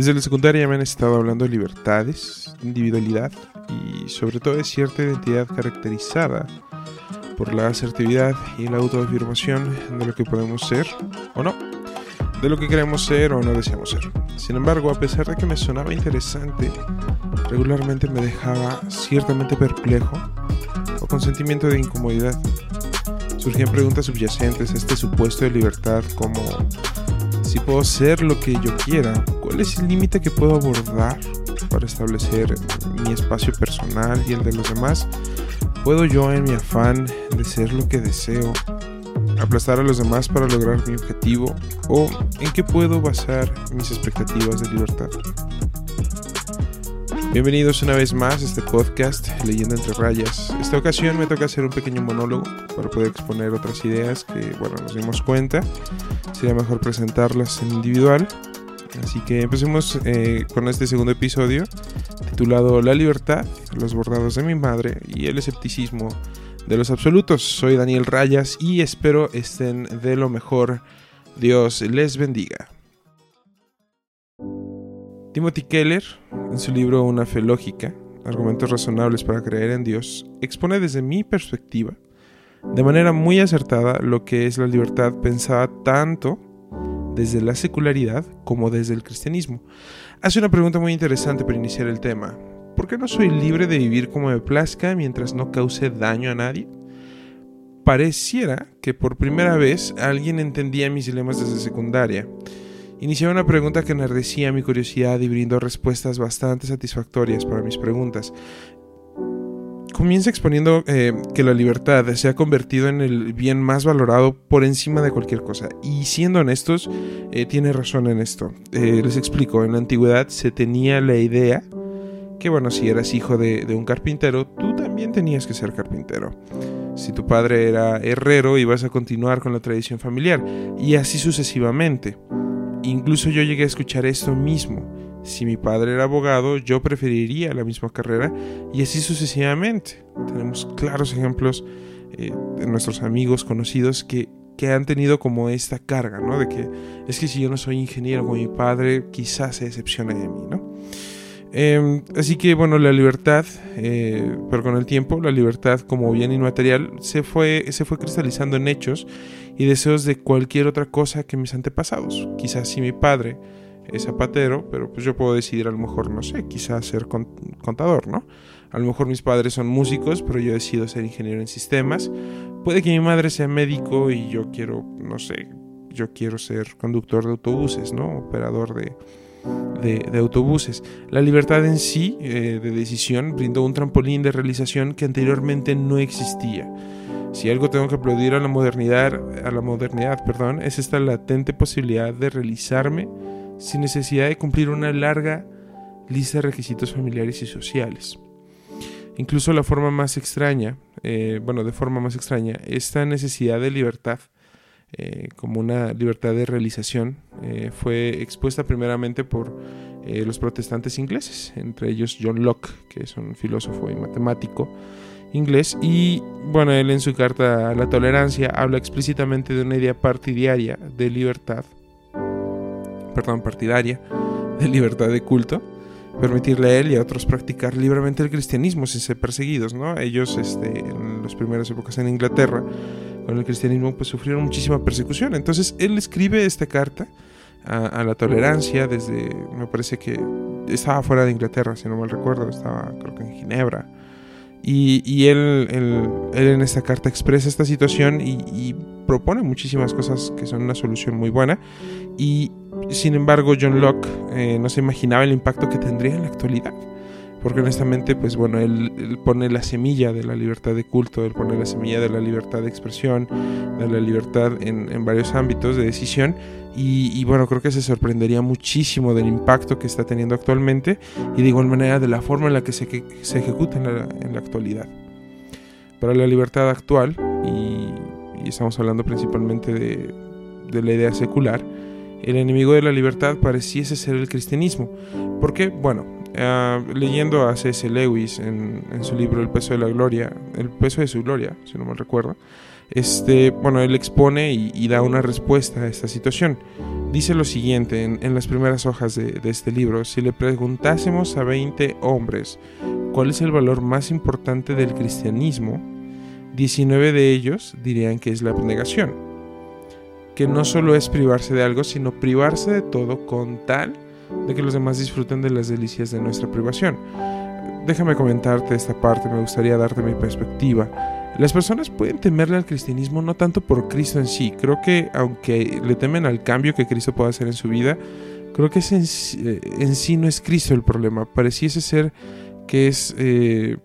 Desde la secundaria me han estado hablando de libertades, individualidad y sobre todo de cierta identidad caracterizada por la asertividad y la autoafirmación de lo que podemos ser o no, de lo que queremos ser o no deseamos ser. Sin embargo, a pesar de que me sonaba interesante, regularmente me dejaba ciertamente perplejo o con sentimiento de incomodidad. Surgían preguntas subyacentes a este supuesto de libertad como si puedo ser lo que yo quiera, cuál es el límite que puedo abordar para establecer mi espacio personal y el de los demás, puedo yo en mi afán de ser lo que deseo aplastar a los demás para lograr mi objetivo o en qué puedo basar mis expectativas de libertad. Bienvenidos una vez más a este podcast Leyenda entre rayas. Esta ocasión me toca hacer un pequeño monólogo para poder exponer otras ideas que, bueno, nos dimos cuenta. Sería mejor presentarlas en individual. Así que empecemos eh, con este segundo episodio titulado La libertad, los bordados de mi madre y el escepticismo de los absolutos. Soy Daniel Rayas y espero estén de lo mejor. Dios les bendiga. Timothy Keller, en su libro Una fe lógica, argumentos razonables para creer en Dios, expone desde mi perspectiva, de manera muy acertada, lo que es la libertad pensada tanto desde la secularidad como desde el cristianismo. Hace una pregunta muy interesante para iniciar el tema. ¿Por qué no soy libre de vivir como me plazca mientras no cause daño a nadie? Pareciera que por primera vez alguien entendía mis dilemas desde secundaria. Iniciaba una pregunta que enardecía mi curiosidad y brindó respuestas bastante satisfactorias para mis preguntas. Comienza exponiendo eh, que la libertad se ha convertido en el bien más valorado por encima de cualquier cosa. Y siendo honestos, eh, tiene razón en esto. Eh, les explico, en la antigüedad se tenía la idea que, bueno, si eras hijo de un carpintero, tú también tenías que ser carpintero. Si tu padre era herrero, ibas a continuar con la tradición familiar. Y así sucesivamente. Incluso yo llegué a escuchar esto mismo. Si mi padre era abogado, yo preferiría la misma carrera y así sucesivamente. Tenemos claros ejemplos eh, de nuestros amigos conocidos que, que, han tenido como esta carga, ¿no? De que es que si yo no soy ingeniero como mi padre, quizás se decepcione de mí, ¿no? Eh, así que bueno, la libertad, eh, pero con el tiempo, la libertad como bien inmaterial se fue, se fue cristalizando en hechos y deseos de cualquier otra cosa que mis antepasados. Quizás si mi padre es zapatero, pero pues yo puedo decidir a lo mejor, no sé, quizás ser contador, ¿no? A lo mejor mis padres son músicos, pero yo decido ser ingeniero en sistemas. Puede que mi madre sea médico y yo quiero, no sé, yo quiero ser conductor de autobuses, ¿no? Operador de, de, autobuses. La libertad en sí eh, de decisión brindó un trampolín de realización que anteriormente no existía. Si algo tengo que aplaudir a la modernidad, a la modernidad, perdón, es esta latente posibilidad de realizarme sin necesidad de cumplir una larga lista de requisitos familiares y sociales. Incluso la forma más extraña, eh, bueno, de forma más extraña, esta necesidad de libertad eh, como una libertad de realización eh, fue expuesta primeramente por eh, los protestantes ingleses, entre ellos John Locke, que es un filósofo y matemático inglés, y bueno, él en su carta a la tolerancia habla explícitamente de una idea partidaria de libertad, perdón, partidaria de libertad de culto, permitirle a él y a otros practicar libremente el cristianismo sin ser perseguidos, ¿no? Ellos, este, en las primeras épocas en Inglaterra, con el cristianismo, pues sufrieron muchísima persecución. Entonces él escribe esta carta a, la tolerancia desde, me parece que estaba fuera de Inglaterra, si no mal recuerdo, estaba creo que en Ginebra. Y, y él, él, en esta carta expresa esta situación y, propone muchísimas cosas que son una solución muy buena. Y sin embargo, John Locke eh, no se imaginaba el impacto que tendría en la actualidad porque honestamente, pues bueno, él, pone la semilla de la libertad de culto, él pone la semilla de la libertad de expresión, de la libertad en, varios ámbitos de decisión, y, bueno, creo que se sorprendería muchísimo del impacto que está teniendo actualmente y de igual manera de la forma en la que se, se ejecuta en la, actualidad. Para la libertad actual, y, estamos hablando principalmente de, de la idea secular, el enemigo de la libertad pareciese ser el cristianismo. ¿Por qué? Bueno, Ah, leyendo a C.S. Lewis en, su libro El peso de la gloria, el peso de su gloria, si no me recuerdo, este, bueno, él expone y, da una respuesta a esta situación. dice lo siguiente en, las primeras hojas de, de, este libro, si le preguntásemos a 20 hombres cuál es el valor más importante del cristianismo, 19 de ellos dirían que es la abnegación, que no solo es privarse de algo, sino privarse de todo con tal de que los demás disfruten de las delicias de nuestra privación. Déjame comentarte esta parte, me gustaría darte mi perspectiva. Las personas pueden temerle al cristianismo no tanto por Cristo en sí, creo que aunque le temen al cambio que Cristo puede hacer en su vida, creo que en, eh, en, sí no es Cristo el problema, pareciese ser que es... Eh,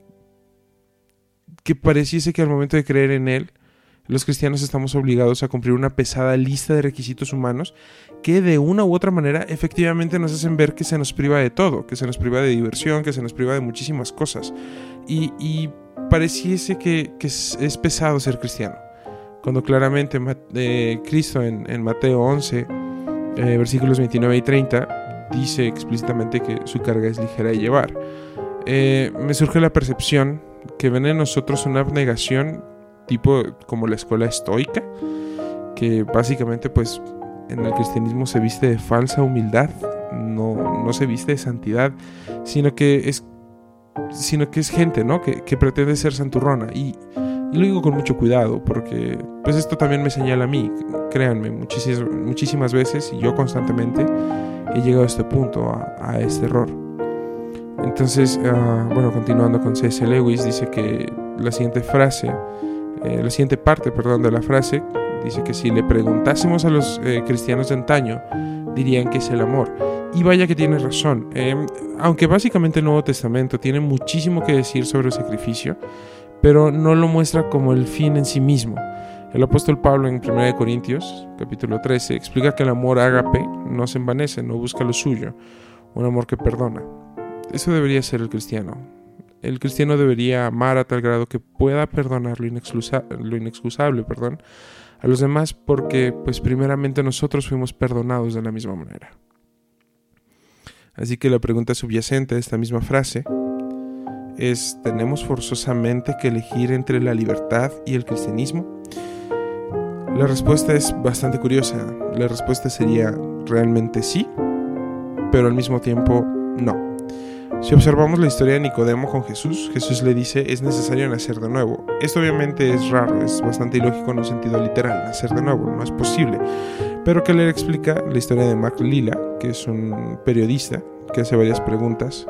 que pareciese que al momento de creer en Él, los cristianos estamos obligados a cumplir una pesada lista de requisitos humanos que de una u otra manera efectivamente nos hacen ver que se nos priva de todo, que se nos priva de diversión, que se nos priva de muchísimas cosas. Y, pareciese que, es, pesado ser cristiano. Cuando claramente eh, Cristo en, Mateo 11, eh, versículos 29 y 30, dice explícitamente que su carga es ligera de llevar. Eh, me surge la percepción que ven en nosotros una abnegación tipo como la escuela estoica, que básicamente pues en el cristianismo se viste de falsa humildad, no, no se viste de santidad, sino que es, sino que es gente, ¿no? Que, que pretende ser santurrona. Y, lo digo con mucho cuidado, porque pues esto también me señala a mí, créanme, muchísimas, muchísimas veces y yo constantemente he llegado a este punto, a, a este error. Entonces, uh, bueno, continuando con C.S. Lewis, dice que la siguiente frase eh, la siguiente parte, perdón, de la frase dice que si le preguntásemos a los eh, cristianos de antaño, dirían que es el amor. Y vaya que tiene razón. Em, aunque básicamente el Nuevo Testamento tiene muchísimo que decir sobre el sacrificio, pero no lo muestra como el fin en sí mismo. El apóstol Pablo en 1 Corintios, capítulo 13, explica que el amor ágape no se envanece, no busca lo suyo, un amor que perdona. Eso debería ser el cristiano, el cristiano debería amar a tal grado que pueda perdonar lo, inexcusable perdón, a los demás porque pues primeramente nosotros fuimos perdonados de la misma manera. Así que la pregunta subyacente de esta misma frase es, ¿tenemos forzosamente que elegir entre la libertad y el cristianismo? La respuesta es bastante curiosa. La respuesta sería realmente sí, pero al mismo tiempo no. Si observamos la historia de Nicodemo con Jesús, Jesús le dice es necesario nacer de nuevo. Esto obviamente es raro, es bastante ilógico en un sentido literal, nacer de nuevo, no es posible. Pero que le explica la historia de Mark Lila, que es un periodista que hace varias preguntas.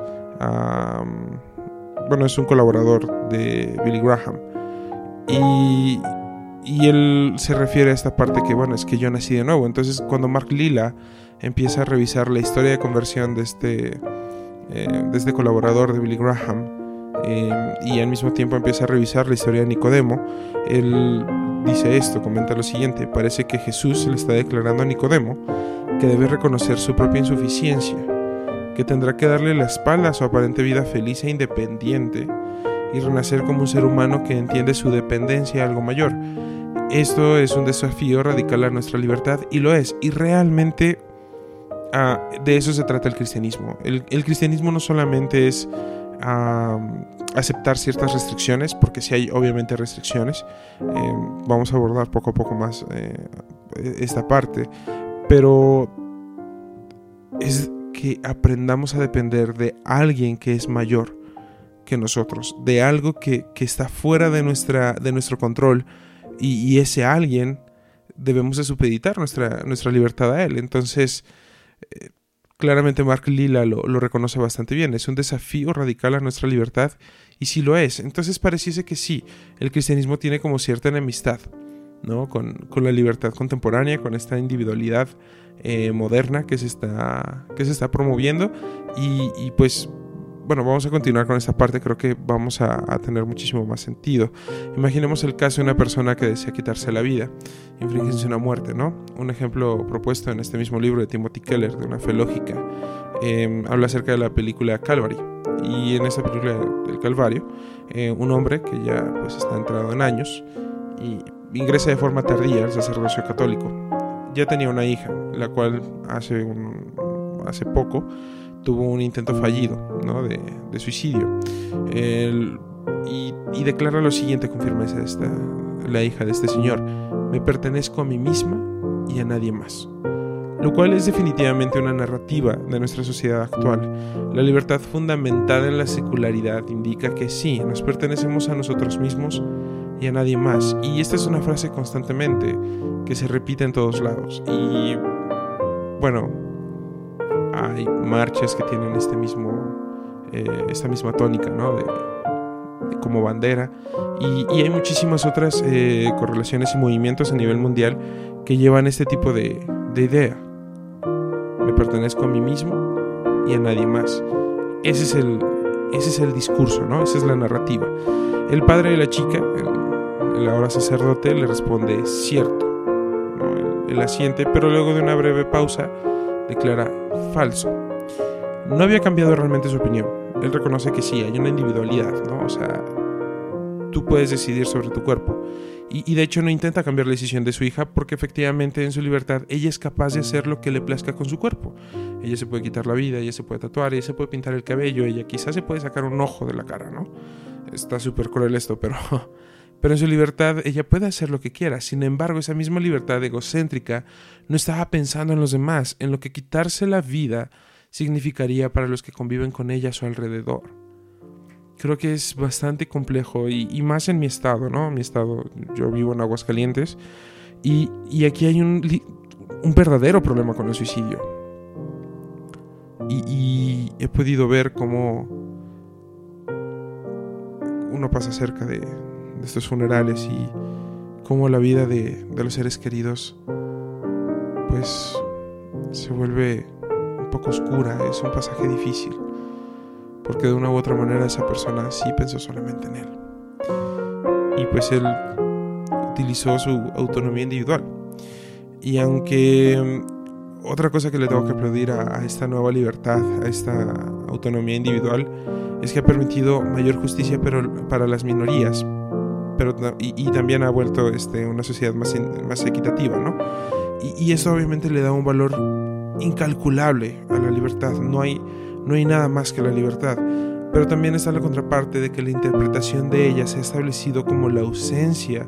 bueno, es un colaborador de Billy Graham. Y, y él se refiere a esta parte que, bueno, es que yo nací de nuevo. Entonces, cuando Mark Lila empieza a revisar la historia de conversión de este eh, desde colaborador de Billy Graham, eh, y al mismo tiempo empieza a revisar la historia de Nicodemo, él dice esto, comenta lo siguiente, parece que Jesús le está declarando a Nicodemo que debe reconocer su propia insuficiencia, que tendrá que darle la espalda a su aparente vida feliz e independiente y renacer como un ser humano que entiende su dependencia a algo mayor. Esto es un desafío radical a nuestra libertad y lo es, y realmente de eso se trata el cristianismo. El, cristianismo no solamente es aceptar ciertas restricciones, porque si hay obviamente restricciones, eh, vamos a abordar poco a poco más eh, esta parte, pero es que aprendamos a depender de alguien que es mayor que nosotros, de algo que, está fuera de, nuestra, de nuestro control y, ese alguien debemos de supeditar nuestra, nuestra libertad a él. Entonces, claramente Mark Lila lo, reconoce bastante bien. Es un desafío radical a nuestra libertad y sí lo es. Entonces pareciese que sí, el cristianismo tiene como cierta enemistad ¿no? con, la libertad contemporánea, con esta individualidad eh, moderna que se, está, que se está promoviendo y, y pues bueno, vamos a continuar con esta parte, creo que vamos a, tener muchísimo más sentido. Imaginemos el caso de una persona que desea quitarse la vida, infringirse una muerte, ¿no? Un ejemplo propuesto en este mismo libro de Timothy Keller, de una fe lógica, em, habla acerca de la película Calvary. Y en esa película del Calvario, eh, un hombre que ya pues está entrado en años y ingresa de forma tardía al sacerdocio católico. Ya tenía una hija, la cual hace, hace poco tuvo un intento fallido de, suicidio. y, declara lo siguiente con firmeza esta, la hija de este señor, me pertenezco a mí misma y a nadie más. lo cual es definitivamente una narrativa de nuestra sociedad actual. La libertad fundamentada en la secularidad indica que sí, nos pertenecemos a nosotros mismos y a nadie más. Y esta es una frase constantemente que se repite en todos lados. Y bueno, hay marchas que tienen este mismo, eh, esta misma tónica, ¿no? como bandera. Y, hay muchísimas otras eh, correlaciones y movimientos a nivel mundial que llevan este tipo de, de idea. Me pertenezco a mí mismo y a nadie más. Ese es el, ese es el discurso, ¿no? Esa es la narrativa. El padre de la chica, el, ahora sacerdote, le responde cierto. ¿no? Él, asiente, pero luego de una breve pausa declara falso. No había cambiado realmente su opinión. Él reconoce que sí, hay una individualidad, ¿no? O sea, tú puedes decidir sobre tu cuerpo. Y, de hecho no intenta cambiar la decisión de su hija porque efectivamente en su libertad ella es capaz de hacer lo que le plazca con su cuerpo. Ella se puede quitar la vida, ella se puede tatuar, ella se puede pintar el cabello, ella quizás se puede sacar un ojo de la cara, ¿no? Está súper cruel esto, pero, pero en su libertad ella puede hacer lo que quiera. Sin embargo, esa misma libertad egocéntrica no estaba pensando en los demás, en lo que quitarse la vida significaría para los que conviven con ella a su alrededor creo que es bastante complejo y, más en mi estado, ¿no? Mi estado, yo vivo en Aguascalientes y, y aquí hay un, un, verdadero problema con el suicidio. Y, he podido ver cómo uno pasa cerca de, estos funerales y cómo la vida de, de los seres queridos pues se vuelve un poco oscura, es un pasaje difícil porque de una u otra manera esa persona sí pensó solamente en él. Y pues él utilizó su autonomía individual. Y aunque mm, otra cosa que le tengo que aplaudir a, esta nueva libertad, a esta autonomía individual, es que ha permitido mayor justicia para las minorías, pero, y, también ha vuelto este, una sociedad más, más equitativa, ¿no? Y, y eso obviamente le da un valor incalculable a la libertad. No hay, no hay nada más que la libertad, pero también está la contraparte de que la interpretación de ella se ha establecido como la ausencia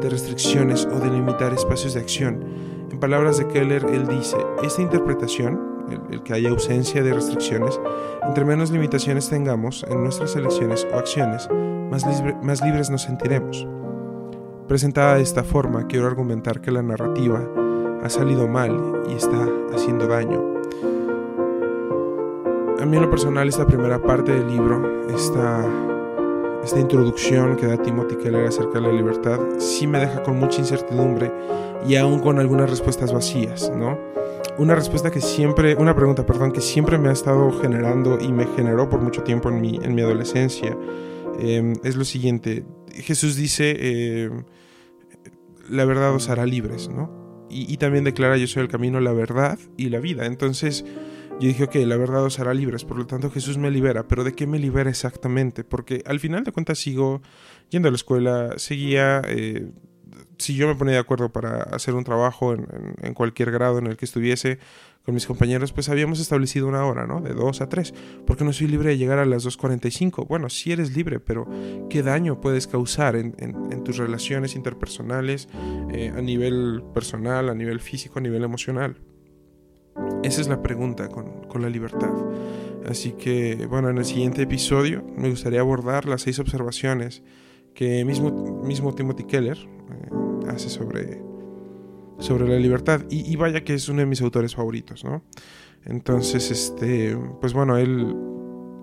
de restricciones o de limitar espacios de acción. En palabras de Keller, él dice, esta interpretación, el, que haya ausencia de restricciones, entre menos limitaciones tengamos en nuestras elecciones o acciones, más, más libres nos sentiremos. Presentada de esta forma, quiero argumentar que la narrativa ha salido mal y está haciendo daño a mí en lo personal esta primera parte del libro, esta, esta introducción que da Timothy Keller acerca de la libertad, sí me deja con mucha incertidumbre y aún con algunas respuestas vacías, ¿no? Una respuesta que siempre, una pregunta, perdón, que siempre me ha estado generando y me generó por mucho tiempo en mi, en mi adolescencia, em, es lo siguiente. Jesús dice, em, la verdad os hará libres, ¿no? Y, y también declara, yo soy el camino, la verdad y la vida. Entonces, yo dije, ok, la verdad os hará libres, por lo tanto Jesús me libera, pero ¿de qué me libera exactamente? Porque al final de cuentas sigo yendo a la escuela, seguía, eh, si yo me ponía de acuerdo para hacer un trabajo en, cualquier grado en el que estuviese con mis compañeros, pues habíamos establecido una hora, ¿no? De 2 a 3, porque no soy libre de llegar a las 2.45. Bueno, sí eres libre, pero ¿qué daño puedes causar en, tus relaciones interpersonales, eh, a nivel personal, a nivel físico, a nivel emocional? Esa es la pregunta con, la libertad. Así que, bueno, en el siguiente episodio me gustaría abordar las seis observaciones que mismo, mismo Timothy Keller hace sobre, sobre la libertad. Y, vaya que es uno de mis autores favoritos, ¿no? Entonces, este, pues bueno, él,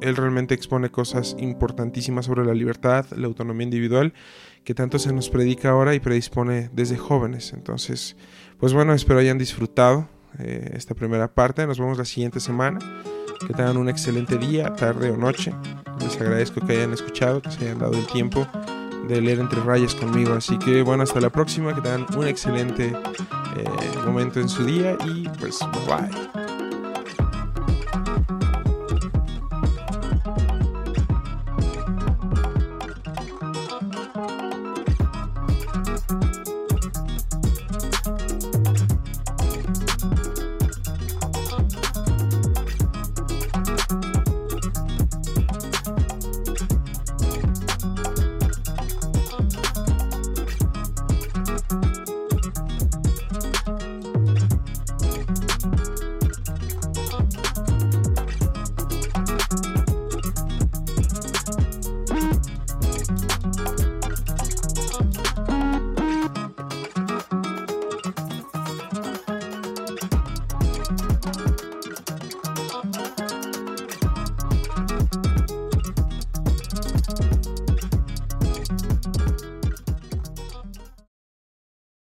él realmente expone cosas importantísimas sobre la libertad, la autonomía individual, que tanto se nos predica ahora y predispone desde jóvenes. Entonces, pues bueno, espero hayan disfrutado eh, esta primera parte. Nos vemos la siguiente semana. Que tengan un excelente día, tarde o noche. Les agradezco que hayan escuchado, que se hayan dado el tiempo de leer entre rayas conmigo. Así que bueno, hasta la próxima. Que tengan un excelente eh, momento en su día y pues bye.